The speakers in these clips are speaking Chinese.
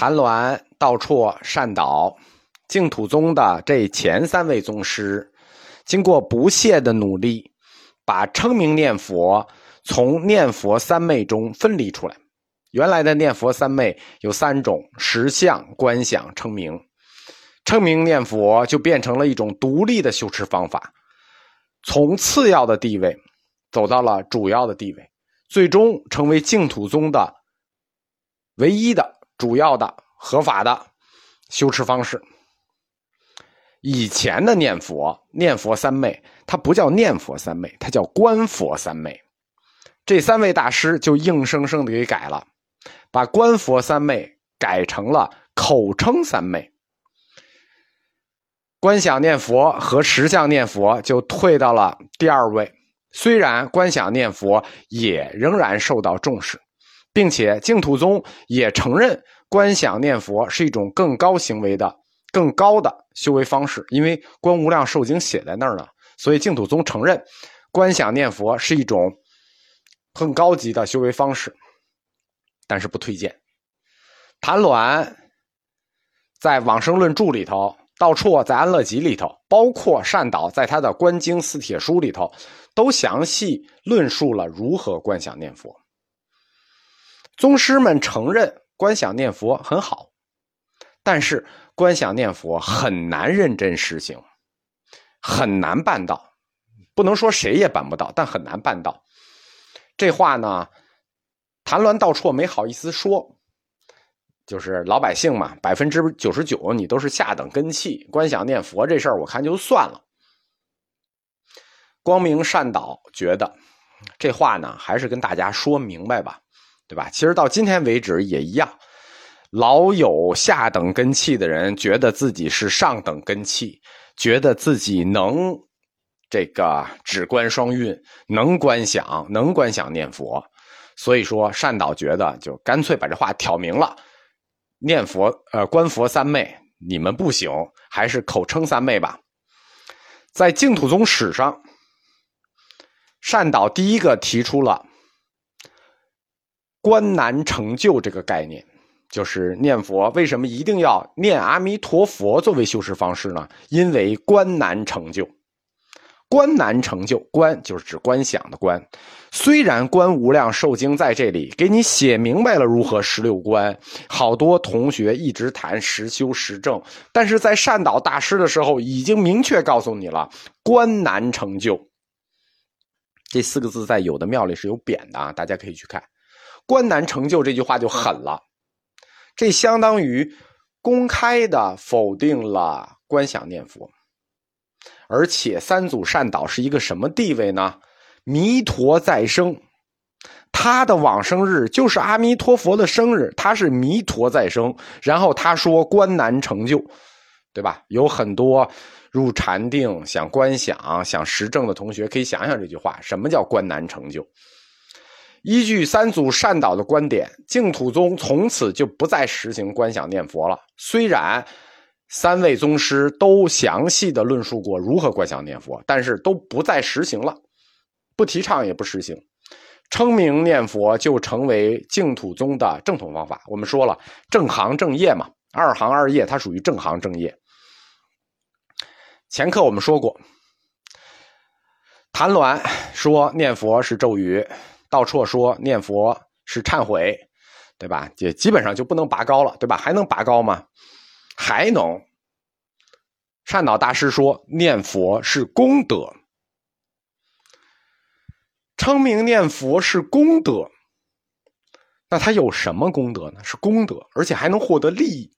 谭鸾、道绰、善导，净土宗的这前三位宗师，经过不懈的努力，把称名念佛从念佛三昧中分离出来。原来的念佛三昧有三种：实相、观想、称名。称名念佛就变成了一种独立的修持方法，从次要的地位走到了主要的地位，最终成为净土宗的唯一的。主要的合法的修持方式，以前的念佛念佛三昧，它不叫念佛三昧，它叫观佛三昧。这三位大师就硬生生的给改了，把观佛三昧改成了口称三昧。观想念佛和实相念佛就退到了第二位，虽然观想念佛也仍然受到重视。并且净土宗也承认观想念佛是一种更高行为的、更高的修为方式，因为《观无量寿经》写在那儿呢，所以净土宗承认观想念佛是一种更高级的修为方式，但是不推荐。谭鸾在《往生论注》里头，道绰在《安乐集》里头，包括善导在他的《观经四帖书》里头，都详细论述了如何观想念佛。宗师们承认观想念佛很好，但是观想念佛很难认真实行，很难办到。不能说谁也办不到，但很难办到。这话呢，谭鸾道绰没好意思说，就是老百姓嘛，百分之九十九你都是下等根器，观想念佛这事儿我看就算了。光明善导觉得这话呢，还是跟大家说明白吧。对吧？其实到今天为止也一样，老有下等根器的人觉得自己是上等根器，觉得自己能这个指观双运，能观想，能观想念佛。所以说善导觉得就干脆把这话挑明了：念佛呃观佛三昧你们不行，还是口称三昧吧。在净土宗史上，善导第一个提出了。观难成就这个概念，就是念佛为什么一定要念阿弥陀佛作为修持方式呢？因为观难成就，观难成就，观就是指观想的观。虽然《观无量寿经》在这里给你写明白了如何十六观，好多同学一直谈实修实证，但是在善导大师的时候已经明确告诉你了，观难成就这四个字在有的庙里是有匾的啊，大家可以去看。观难成就这句话就狠了，这相当于公开的否定了观想念佛，而且三祖善导是一个什么地位呢？弥陀再生，他的往生日就是阿弥陀佛的生日，他是弥陀再生。然后他说观难成就，对吧？有很多入禅定想观想想实证的同学可以想想这句话，什么叫观难成就？依据三祖善导的观点，净土宗从此就不再实行观想念佛了。虽然三位宗师都详细的论述过如何观想念佛，但是都不再实行了，不提倡也不实行。称名念佛就成为净土宗的正统方法。我们说了，正行正业嘛，二行二业，它属于正行正业。前课我们说过，谭鸾说念佛是咒语。道绰说念佛是忏悔，对吧？也基本上就不能拔高了，对吧？还能拔高吗？还能。善导大师说念佛是功德，称名念佛是功德。那他有什么功德呢？是功德，而且还能获得利益。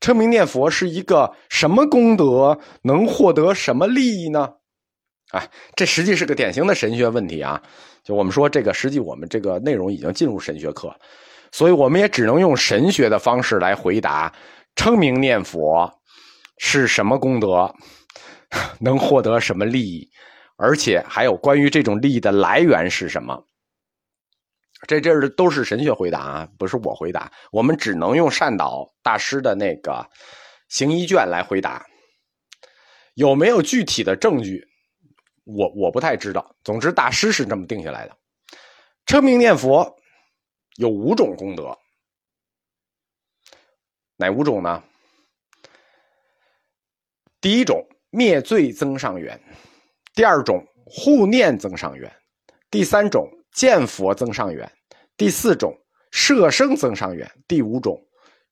称名念佛是一个什么功德？能获得什么利益呢？哎，这实际是个典型的神学问题啊！就我们说这个，实际我们这个内容已经进入神学课，所以我们也只能用神学的方式来回答：称名念佛是什么功德，能获得什么利益，而且还有关于这种利益的来源是什么？这这都是神学回答啊，不是我回答。我们只能用善导大师的那个行医卷来回答。有没有具体的证据？我我不太知道，总之大师是这么定下来的。称名念佛有五种功德，哪五种呢？第一种灭罪增上缘，第二种护念增上缘，第三种见佛增上缘，第四种摄生增上缘，第五种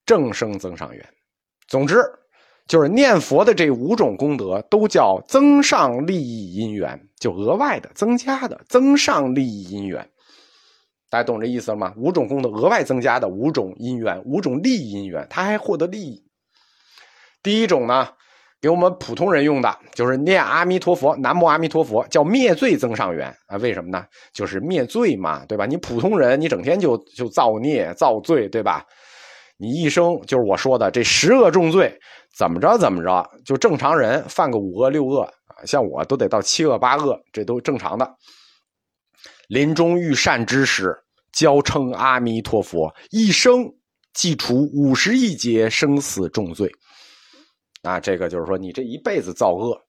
正生增上缘。总之，就是念佛的这五种功德都叫增上利益因缘，就额外的、增加的增上利益因缘。大家懂这意思了吗？五种功德额外增加的五种因缘，五种利益因缘，他还获得利益。第一种呢？给我们普通人用的，就是念阿弥陀佛，南无阿弥陀佛，叫灭罪增上缘啊？为什么呢？就是灭罪嘛，对吧？你普通人，你整天就就造孽造罪，对吧？你一生就是我说的这十恶重罪，怎么着怎么着，就正常人犯个五恶六恶啊，像我都得到七恶八恶，这都正常的。临终遇善知识，教称阿弥陀佛，一生即除五十亿劫生死重罪。啊，这个就是说，你这一辈子造恶，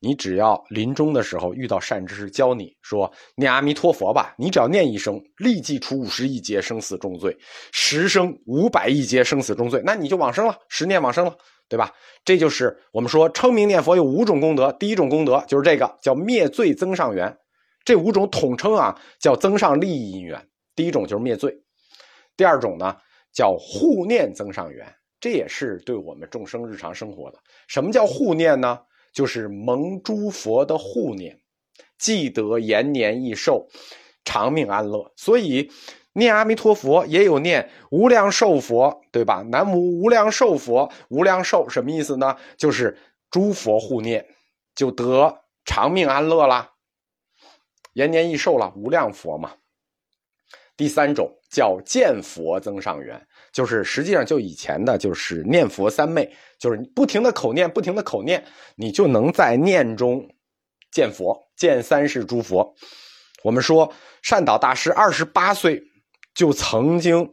你只要临终的时候遇到善知识教你说念阿弥陀佛吧，你只要念一声，立即除五十亿劫生死重罪，十生五百亿劫生死重罪，那你就往生了，十念往生了，对吧？这就是我们说称名念佛有五种功德，第一种功德就是这个叫灭罪增上缘，这五种统称啊叫增上利益因缘。第一种就是灭罪，第二种呢叫护念增上缘。这也是对我们众生日常生活的。什么叫护念呢？就是蒙诸佛的护念，即得延年益寿、长命安乐。所以念阿弥陀佛也有念无量寿佛，对吧？南无无量寿佛，无量寿什么意思呢？就是诸佛护念，就得长命安乐啦，延年益寿了，无量佛嘛。第三种叫见佛增上缘。就是实际上就以前的，就是念佛三昧，就是不停的口念，不停的口念，你就能在念中见佛，见三世诸佛。我们说善导大师二十八岁就曾经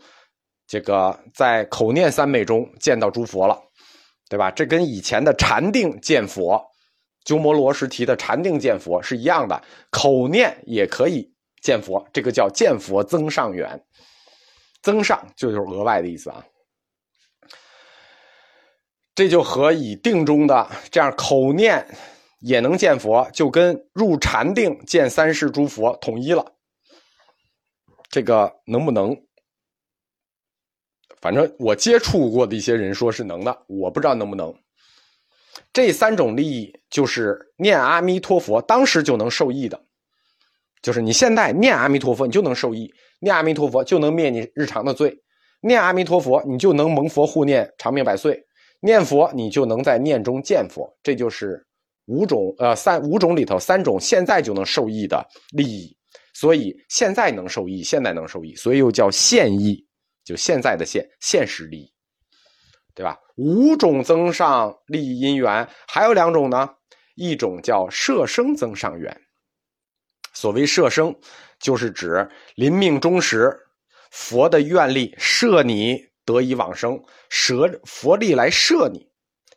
这个在口念三昧中见到诸佛了，对吧？这跟以前的禅定见佛，鸠摩罗什提的禅定见佛是一样的，口念也可以见佛，这个叫见佛增上缘。增上就就是额外的意思啊，这就和以定中的这样口念也能见佛，就跟入禅定见三世诸佛统一了。这个能不能？反正我接触过的一些人说是能的，我不知道能不能。这三种利益就是念阿弥陀佛当时就能受益的，就是你现在念阿弥陀佛，你就能受益。念阿弥陀佛就能灭你日常的罪，念阿弥陀佛你就能蒙佛护念长命百岁，念佛你就能在念中见佛，这就是五种呃三五种里头三种现在就能受益的利益，所以现在能受益，现在能受益，所以又叫现益，就现在的现现实利益，对吧？五种增上利益因缘，还有两种呢，一种叫摄生增上缘，所谓摄生。就是指临命终时，佛的愿力摄你得以往生，舍佛力来摄你，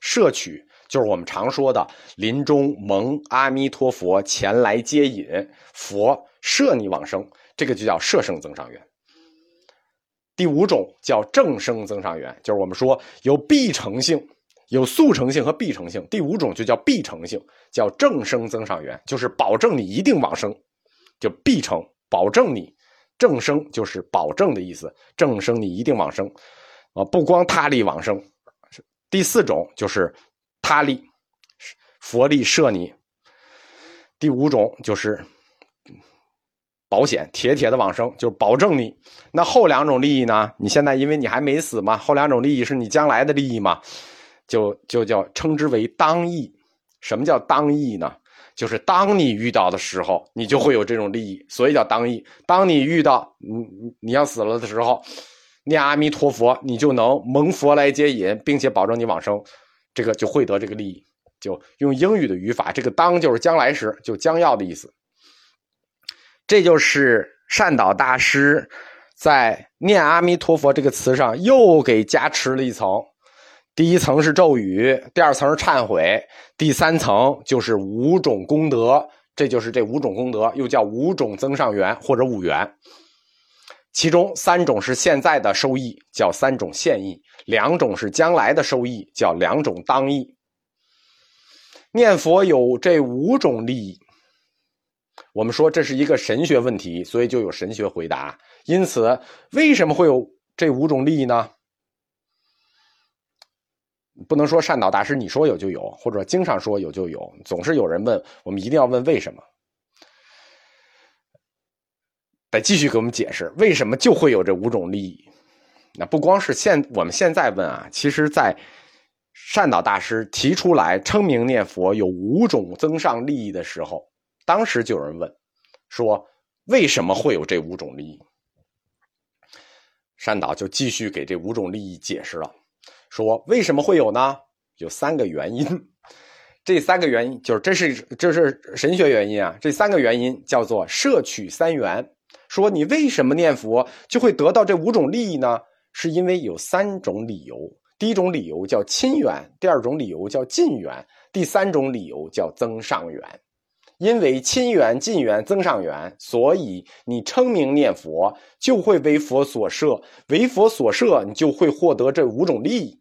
摄取就是我们常说的临终蒙阿弥陀佛前来接引，佛摄你往生，这个就叫摄生增上缘。第五种叫正生增上缘，就是我们说有必成性、有速成性和必成性。第五种就叫必成性，叫正生增上缘，就是保证你一定往生。就必成，保证你正生，就是保证的意思。正生你一定往生，啊，不光他力往生。第四种就是他力，佛力摄你。第五种就是保险，铁铁的往生，就是保证你。那后两种利益呢？你现在因为你还没死嘛，后两种利益是你将来的利益嘛，就就叫称之为当义。什么叫当义呢？就是当你遇到的时候，你就会有这种利益，所以叫当义。当你遇到你你要死了的时候，念阿弥陀佛，你就能蒙佛来接引，并且保证你往生，这个就会得这个利益。就用英语的语法，这个当就是将来时，就将要的意思。这就是善导大师在念阿弥陀佛这个词上又给加持了一层。第一层是咒语，第二层是忏悔，第三层就是五种功德，这就是这五种功德，又叫五种增上缘或者五缘。其中三种是现在的收益，叫三种现益；两种是将来的收益，叫两种当益。念佛有这五种利益，我们说这是一个神学问题，所以就有神学回答。因此，为什么会有这五种利益呢？不能说善导大师你说有就有，或者经常说有就有，总是有人问，我们一定要问为什么。得继续给我们解释为什么就会有这五种利益。那不光是现我们现在问啊，其实在善导大师提出来称名念佛有五种增上利益的时候，当时就有人问说为什么会有这五种利益？善导就继续给这五种利益解释了，说为什么会有呢？有三个原因。这三个原因就是这是这是神学原因啊。这三个原因叫做摄取三缘。说你为什么念佛就会得到这五种利益呢？是因为有三种理由。第一种理由叫亲缘，第二种理由叫近缘，第三种理由叫增上缘。因为亲缘、近缘、增上缘，所以你称名念佛就会为佛所摄，为佛所摄，你就会获得这五种利益。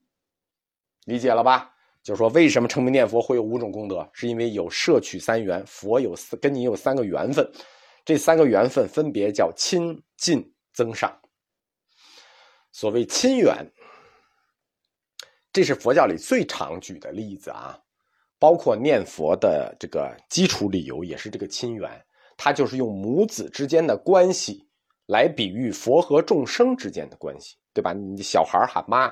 理解了吧？就是说，为什么称名念佛会有五种功德？是因为有摄取三缘，佛有跟你有三个缘分。这三个缘分分别叫亲近增上。所谓亲缘，这是佛教里最常举的例子啊，包括念佛的这个基础理由也是这个亲缘，它就是用母子之间的关系来比喻佛和众生之间的关系，对吧？你小孩喊妈，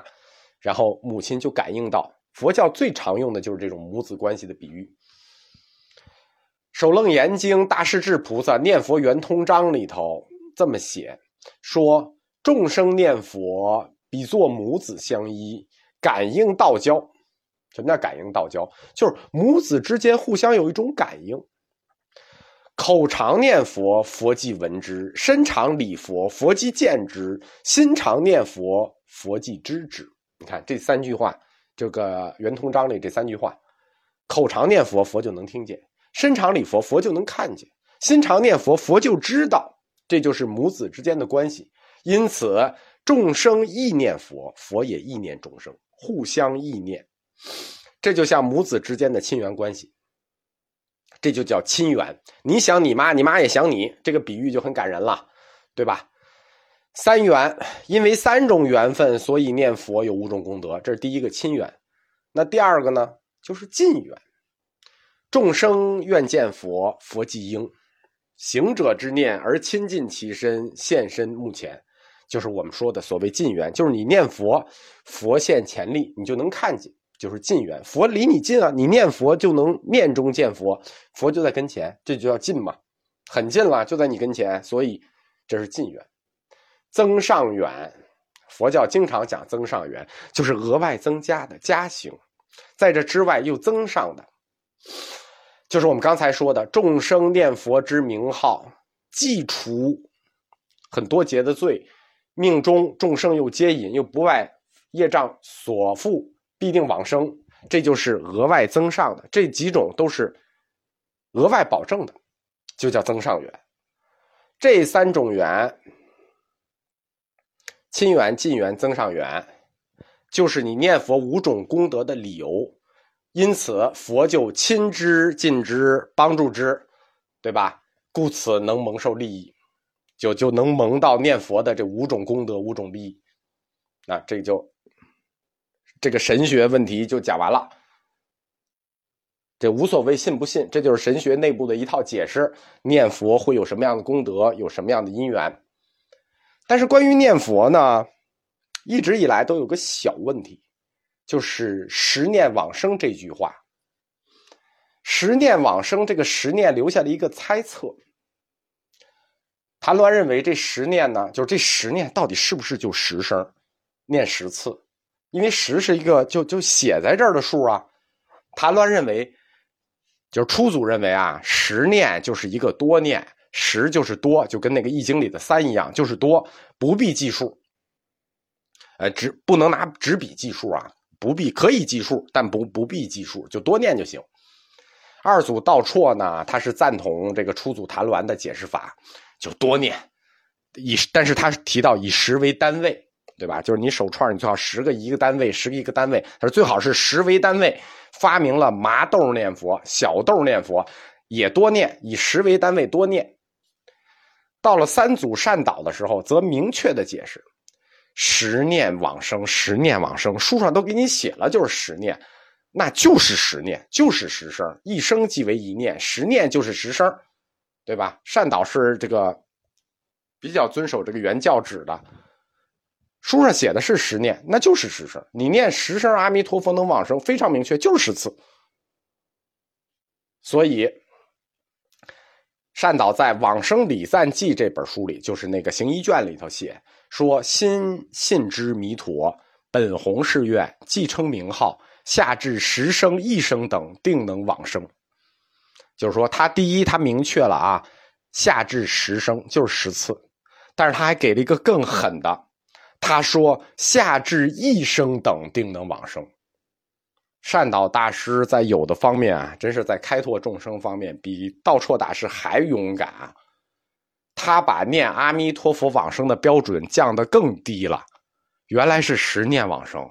然后母亲就感应到。佛教最常用的就是这种母子关系的比喻。《首楞严经》大势至菩萨念佛圆通章里头这么写，说众生念佛比作母子相依，感应道交。什么叫感应道交？就是母子之间互相有一种感应。口常念佛，佛即闻之；身常礼佛，佛即见之；心常念佛，佛即知之。你看这三句话，这个圆通章里这三句话，口常念佛，佛就能听见。身常礼佛，佛就能看见；心常念佛，佛就知道。这就是母子之间的关系。因此，众生意念佛，佛也意念众生，互相意念。这就像母子之间的亲缘关系。这就叫亲缘。你想你妈，你妈也想你，这个比喻就很感人了，对吧？三缘，因为三种缘分，所以念佛有五种功德。这是第一个亲缘。那第二个呢，就是近缘。众生愿见佛，佛即应；行者之念而亲近其身，现身目前，就是我们说的所谓近缘。就是你念佛，佛现前力，你就能看见，就是近缘。佛离你近啊，你念佛就能念中见佛，佛就在跟前，这就叫近嘛，很近了，就在你跟前，所以这是近缘。增上缘，佛教经常讲增上缘，就是额外增加的加行，在这之外又增上的。就是我们刚才说的，众生念佛之名号，既除很多劫的罪，命中众生又接引，又不外业障所缚，必定往生。这就是额外增上的，这几种都是额外保证的，就叫增上缘。这三种缘，亲缘、近缘、增上缘，就是你念佛五种功德的理由。因此，佛就亲之、近之、帮助之，对吧？故此能蒙受利益，就就能蒙到念佛的这五种功德、五种利益。那这就这个神学问题就讲完了。这无所谓信不信，这就是神学内部的一套解释。念佛会有什么样的功德，有什么样的因缘？但是关于念佛呢，一直以来都有个小问题。就是“十念往生”这句话，“十念往生”这个“十念”留下了一个猜测。谭鸾认为这十念呢，就是这十念到底是不是就十声，念十次？因为十是一个就就写在这儿的数啊。谭鸾认为，就是初祖认为啊，十念就是一个多念，十就是多，就跟那个《易经》里的三一样，就是多，不必计数。呃，只不能拿纸笔计数啊。不必可以计数，但不不必计数，就多念就行。二祖道绰呢，他是赞同这个初祖谭鸾的解释法，就多念，以但是他提到以十为单位，对吧？就是你手串你最好十个一个单位，十个一个单位。他说最好是十为单位，发明了麻豆念佛、小豆念佛，也多念，以十为单位多念。到了三祖善导的时候，则明确的解释：十念往生，十念往生，书上都给你写了，就是十念，那就是十念，就是十声，一生即为一念，十念就是十声，对吧？善导是这个。比较遵守这个原教旨的，书上写的是十念，那就是十声。你念十声阿弥陀佛能往生，非常明确，就是十次。所以，善导在《往生礼赞记》这本书里，就是那个行医卷里头写说：“心信之弥陀，本弘誓愿，既称名号，下至十声一声等，定能往生。”就是说，他第一，他明确了啊，下至十声就是十次。但是他还给了一个更狠的，他说下至一生等定能往生。善导大师在有的方面啊，真是在开拓众生方面比道绰大师还勇敢。他把念阿弥陀佛往生的标准降得更低了，原来是十念往生，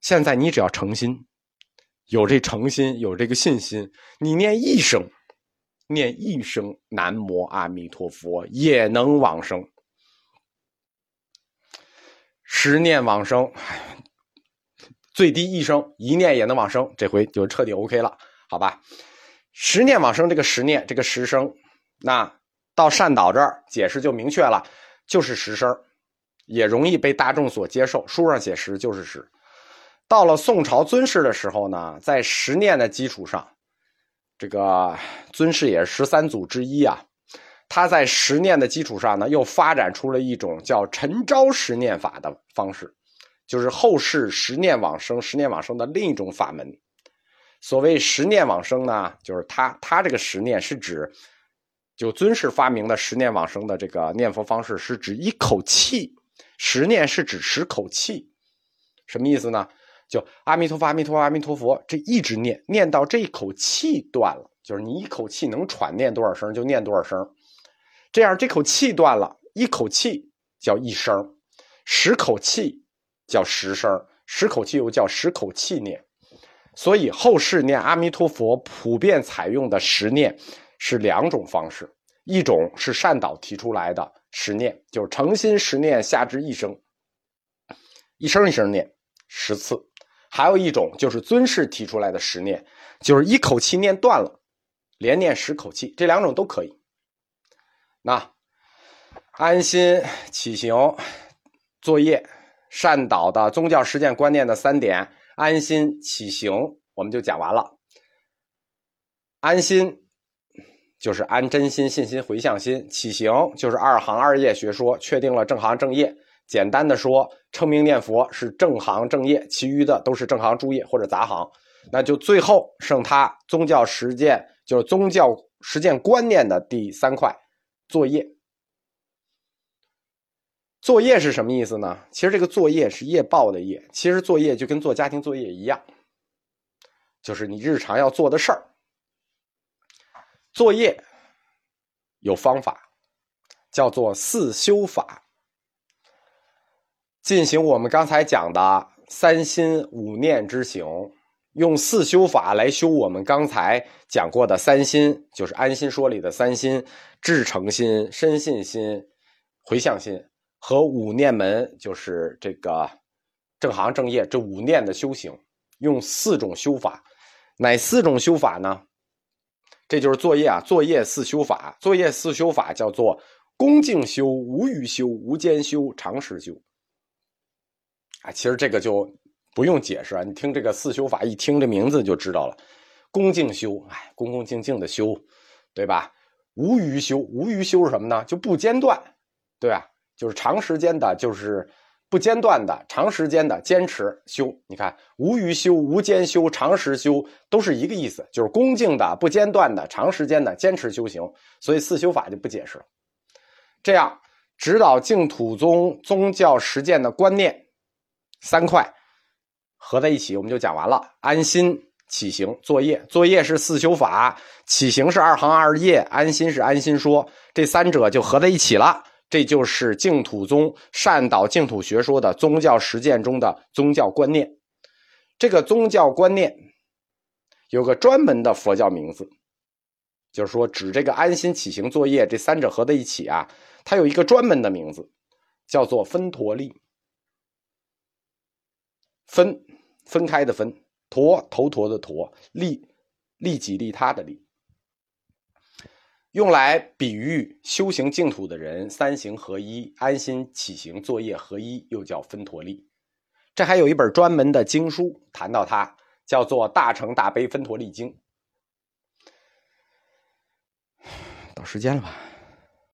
现在你只要诚心，有这诚心，有这个信心，你念一声。念一声南无阿弥陀佛也能往生，十念往生，最低一生一念也能往生，这回就彻底 OK 了，好吧？十念往生这个十念这个十声，那到善导这儿解释就明确了，就是十声，也容易被大众所接受。书上写十就是十，到了宋朝尊师的时候呢，在十念的基础上。这个尊师也是十三祖之一啊，他在十念的基础上呢，又发展出了一种叫陈招十念法的方式，就是后世十念往生、十念往生的另一种法门。所谓十念往生呢，就是他他这个十念是指，就尊师发明的十念往生的这个念佛方式，是指一口气，十念是指十口气，什么意思呢？就阿弥陀佛，阿弥陀佛，阿弥陀佛，这一直念，念到这一口气断了，就是你一口气能喘念多少声就念多少声，这样这口气断了，一口气叫一声，十口气叫十声，十口气又叫十口气念。所以后世念阿弥陀佛普遍采用的十念是两种方式，一种是善导提出来的十念，就是诚心十念下至一声，一声一声念十次。还有一种就是尊师提出来的十念，就是一口气念断了，连念十口气，这两种都可以。那安心起行作业善导的宗教实践观念的三点，安心起行我们就讲完了。安心就是安真心、信心、回向心；起行就是二行二业学说确定了正行正业。简单的说，称名念佛是正行正业，其余的都是正行诸业或者杂行。那就最后剩他宗教实践，就是宗教实践观念的第三块作业。作业是什么意思呢？其实这个作业是业报的业，其实作业就跟做家庭作业一样，就是你日常要做的事儿。作业有方法，叫做四修法。进行我们刚才讲的三心五念之行，用四修法来修我们刚才讲过的三心，就是安心说里的三心：至诚心、深信心、回向心和五念门，就是这个正行正业这五念的修行。用四种修法，哪四种修法呢？这就是作业啊！作业四修法，作业四修法叫做恭敬修、无语修、无间修、常识修。啊，其实这个就不用解释啊，你听这个四修法，一听这名字就知道了。恭敬修，哎，恭恭敬敬的修，对吧？无余修，无余修是什么呢？就不间断，对吧？就是长时间的，就是不间断的，长时间的坚持修。你看，无余修、无间修、长时修都是一个意思，就是恭敬的、不间断的、长时间的坚持修行。所以四修法就不解释了。这样指导净土宗宗教实践的观念。三块合在一起，我们就讲完了。安心起行作业，作业是四修法，起行是二行二业，安心是安心说，这三者就合在一起了，这就是净土宗善导净土学说的宗教实践中的宗教观念。这个宗教观念有个专门的佛教名字，就是说指这个安心起行作业这三者合在一起啊，它有一个专门的名字，叫做分陀利。分分开的分，陀头陀的陀，利利己利他的利。用来比喻修行净土的人三行合一、安心起行作业合一，又叫分陀利。这还有一本专门的经书谈到它，叫做《大乘大悲分陀利经》。到时间了吧？